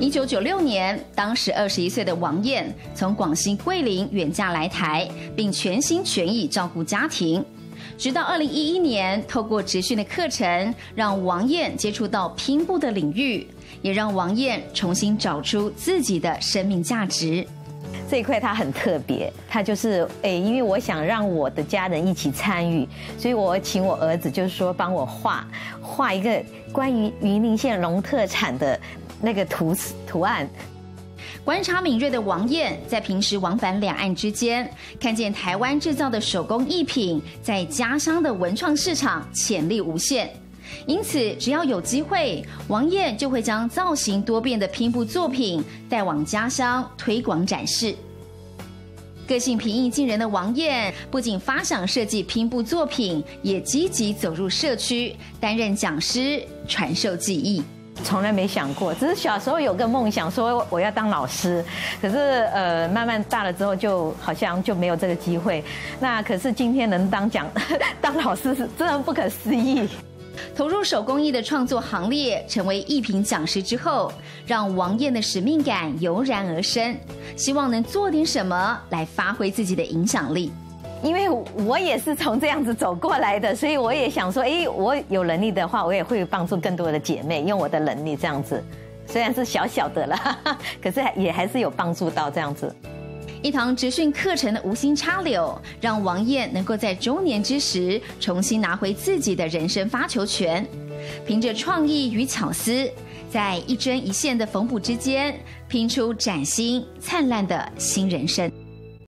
一九九六年，当时二十一岁的王燕从广西桂林远嫁来台，并全心全意照顾家庭。直到二零一一年，透过职训的课程，让王燕接触到拼布的领域，也让王燕重新找出自己的生命价值。这一块它很特别，它就是诶，因为我想让我的家人一起参与，所以我请我儿子就是说帮我画画一个关于云林县农特产的那个图图案。观察敏锐的王燕，在平时往返两岸之间，看见台湾制造的手工艺品在家乡的文创市场潜力无限，因此只要有机会，王燕就会将造型多变的拼布作品带往家乡推广展示。个性平易近人的王燕，不仅发想设计拼布作品，也积极走入社区，担任讲师，传授技艺。从来没想过，只是小时候有个梦想，说我要当老师。可是呃，慢慢大了之后，就好像就没有这个机会。那可是今天能当讲 当老师，是真的不可思议。投入手工艺的创作行列，成为艺品讲师之后，让王燕的使命感油然而生，希望能做点什么来发挥自己的影响力。因为我也是从这样子走过来的，所以我也想说，哎，我有能力的话，我也会帮助更多的姐妹，用我的能力这样子，虽然是小小的了，可是也还是有帮助到这样子。一堂职训课程的无心插柳，让王燕能够在中年之时重新拿回自己的人生发球权，凭着创意与巧思，在一针一线的缝补之间，拼出崭新灿烂的新人生。